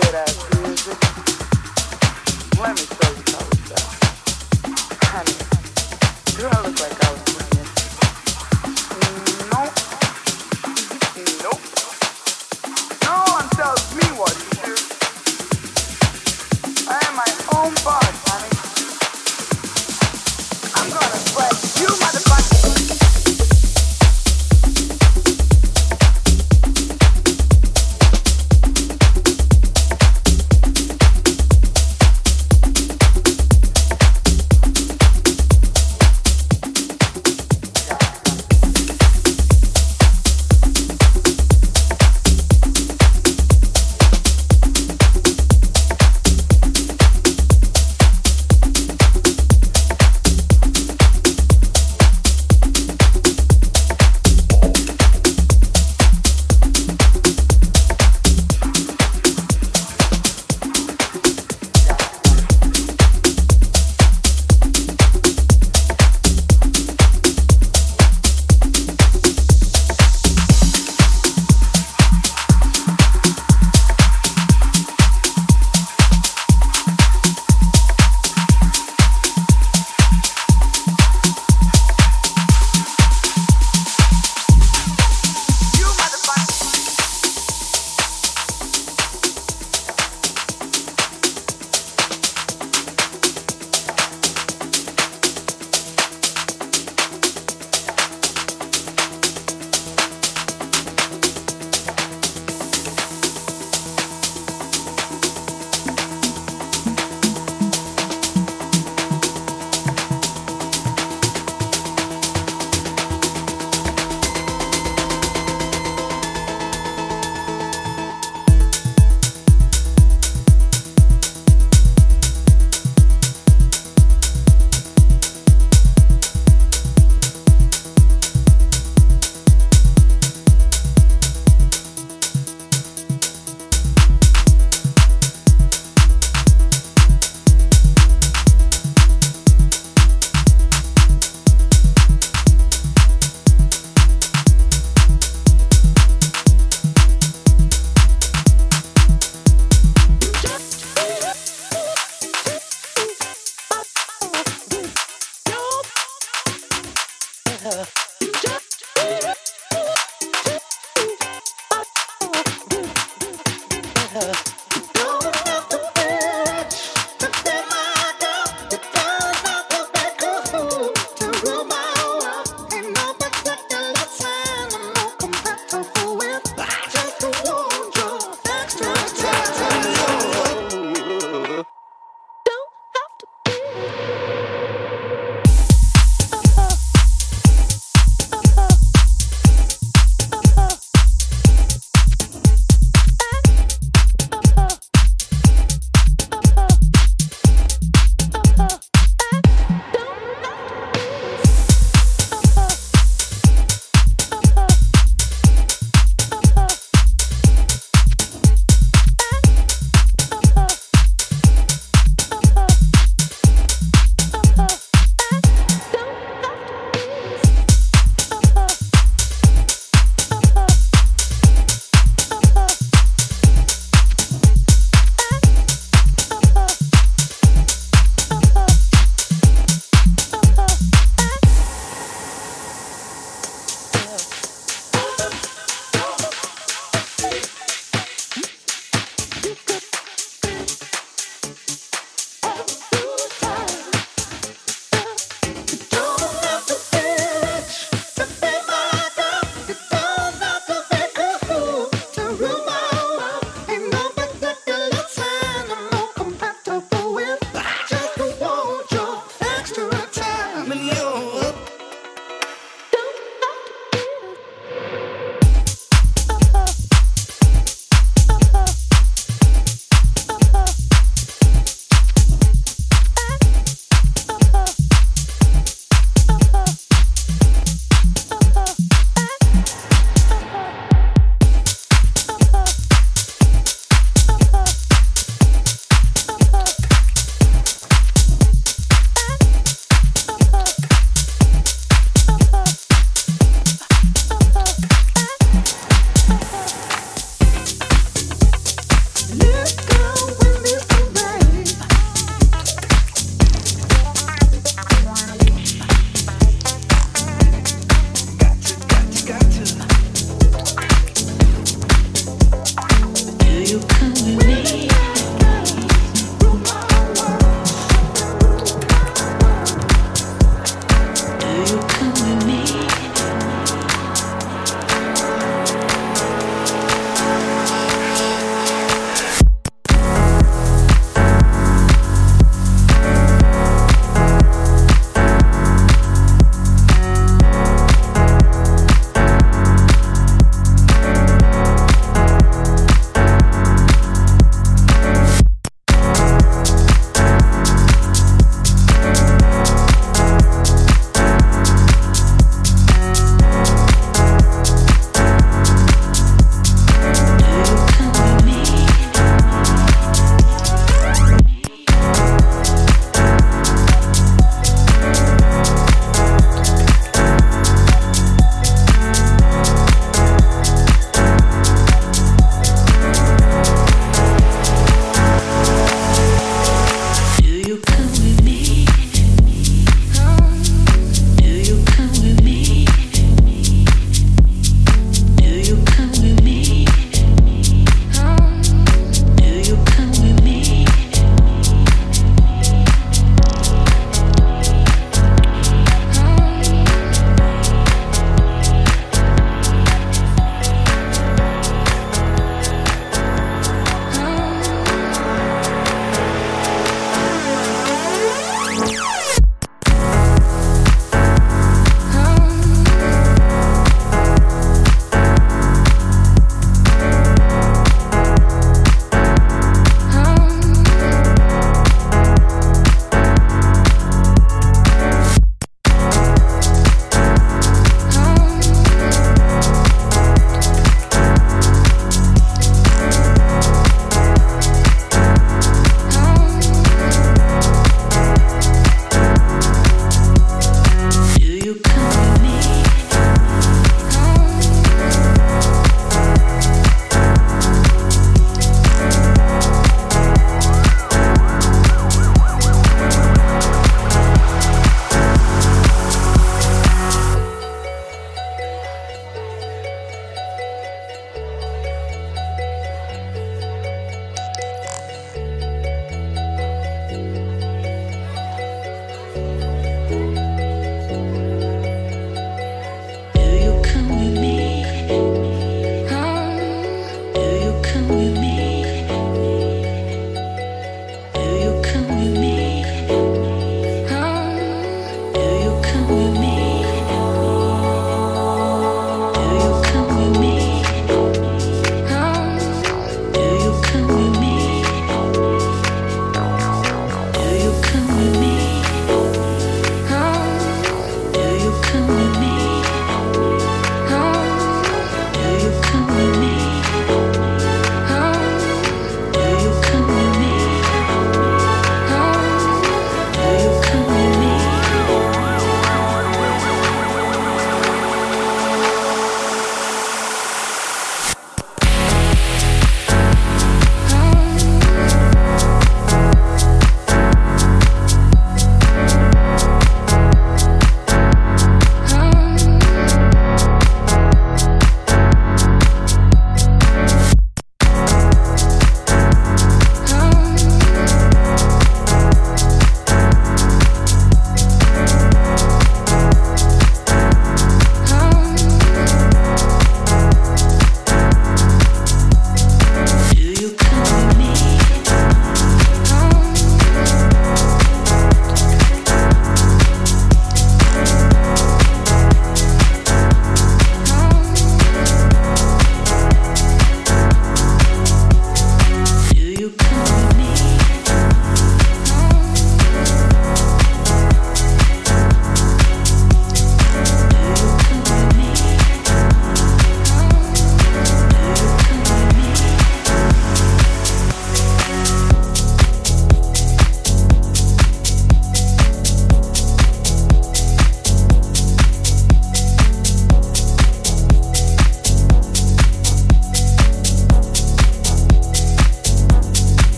good ass music.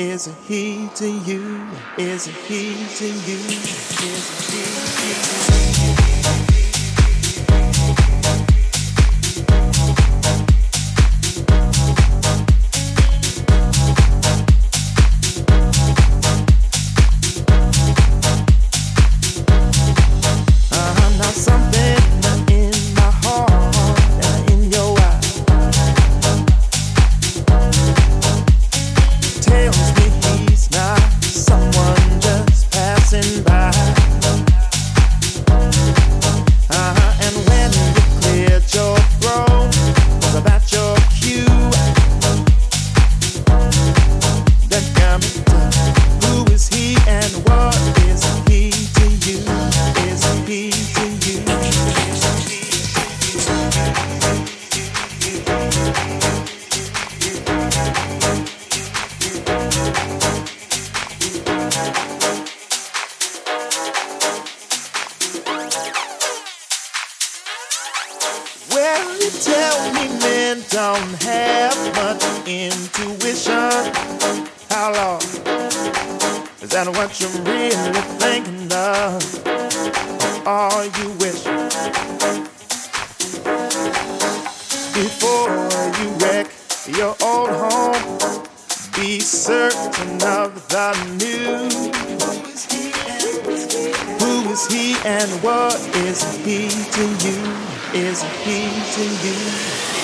Is he to you? Is he to you? Is the news. Who is he and what is he to you? Is he to you?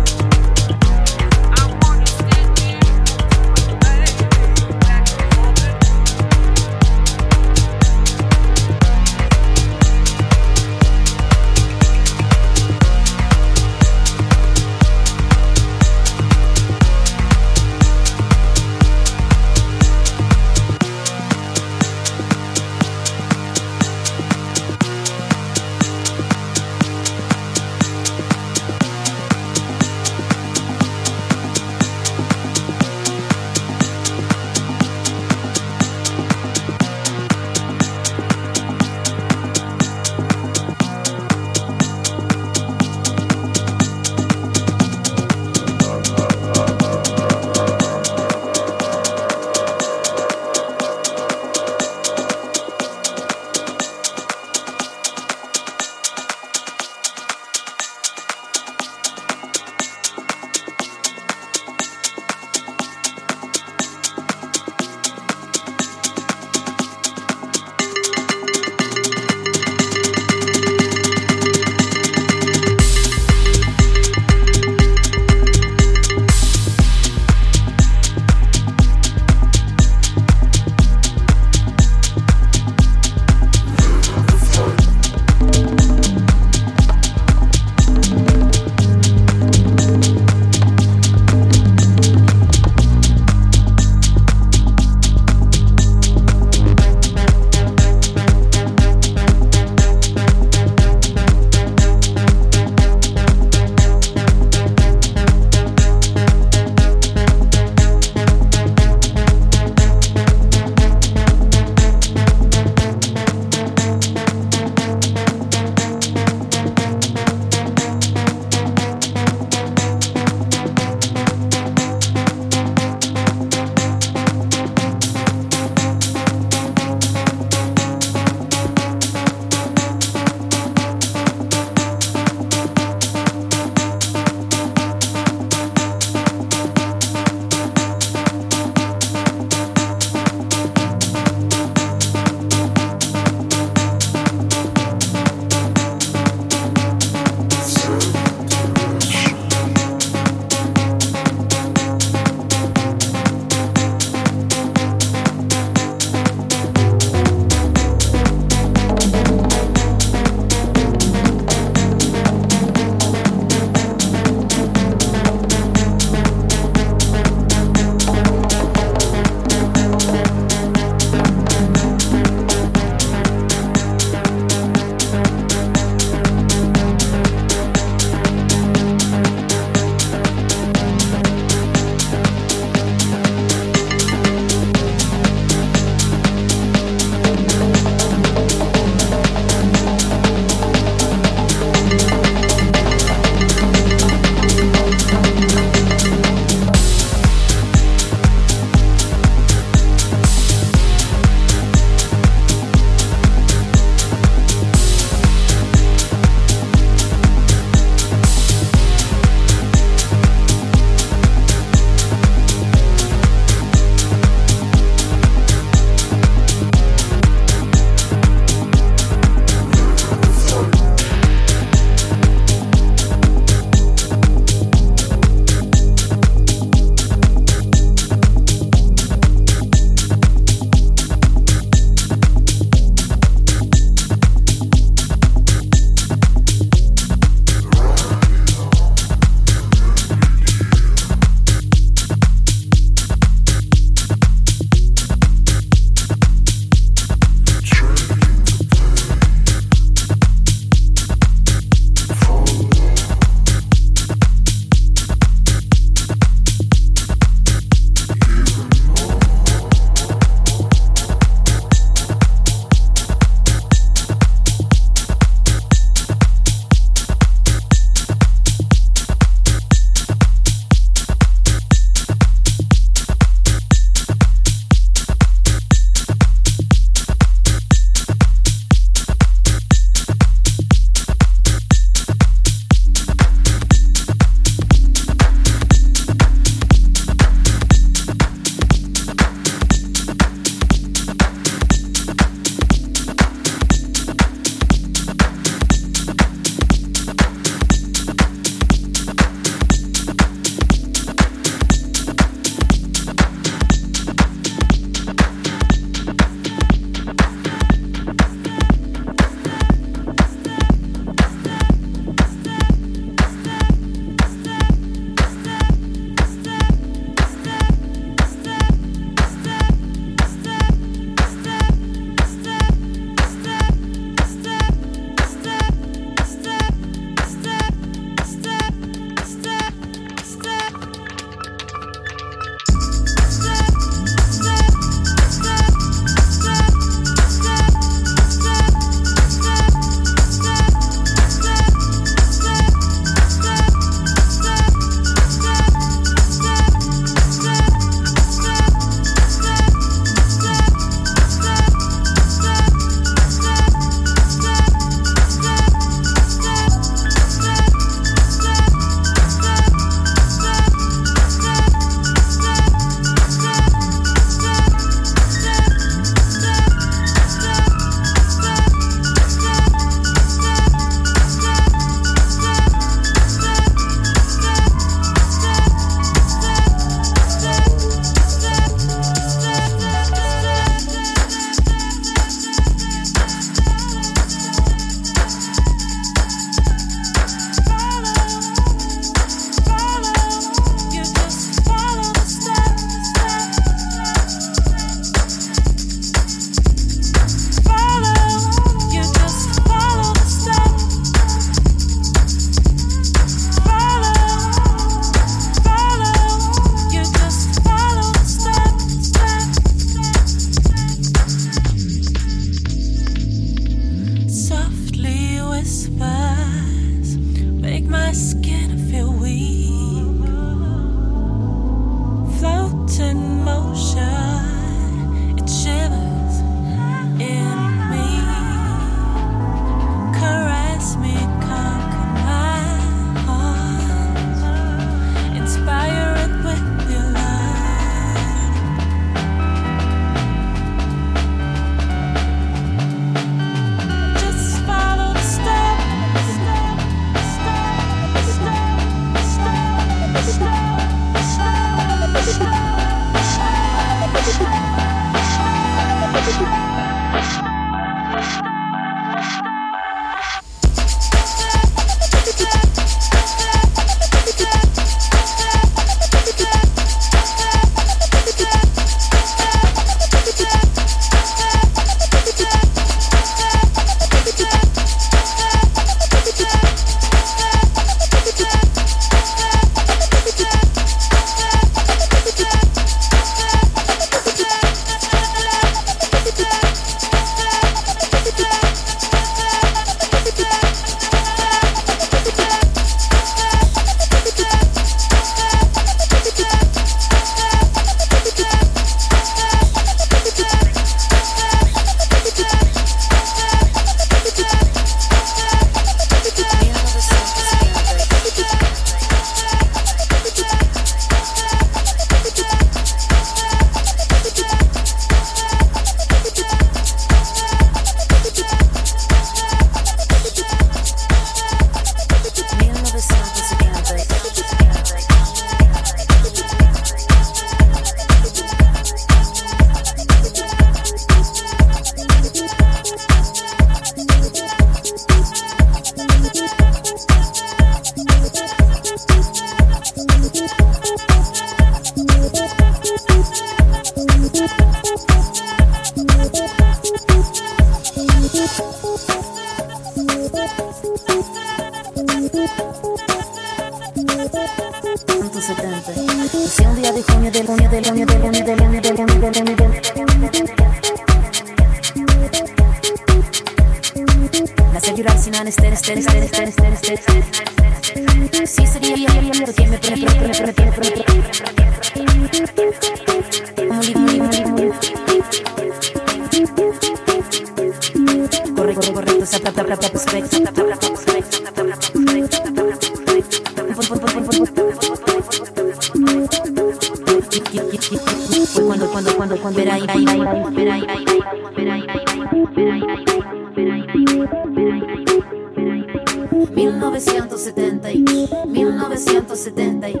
1970 y 1970 y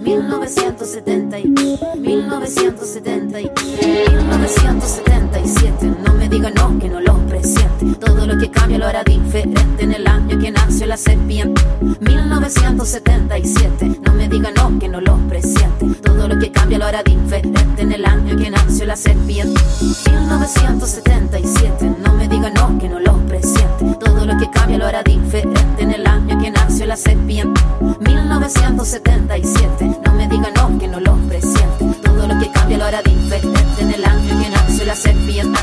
1970 y 1970 y 1977 no me diga no que no lo presiente. Todo lo que cambia lo hará diferente. En el año que nació la serpiente 1977 no me diga no que no lo presiente. Todo lo que cambia lo hará diferente. En el año que nació la serpiente 1977 no me diga no que no lo presiente. Todo lo que cambia lo hará diferente en nació la serpiente 1977 no me diga no que no lo presiente. Todo lo que cambia lo hará diferente en el año que nació la serpiente la serpiente,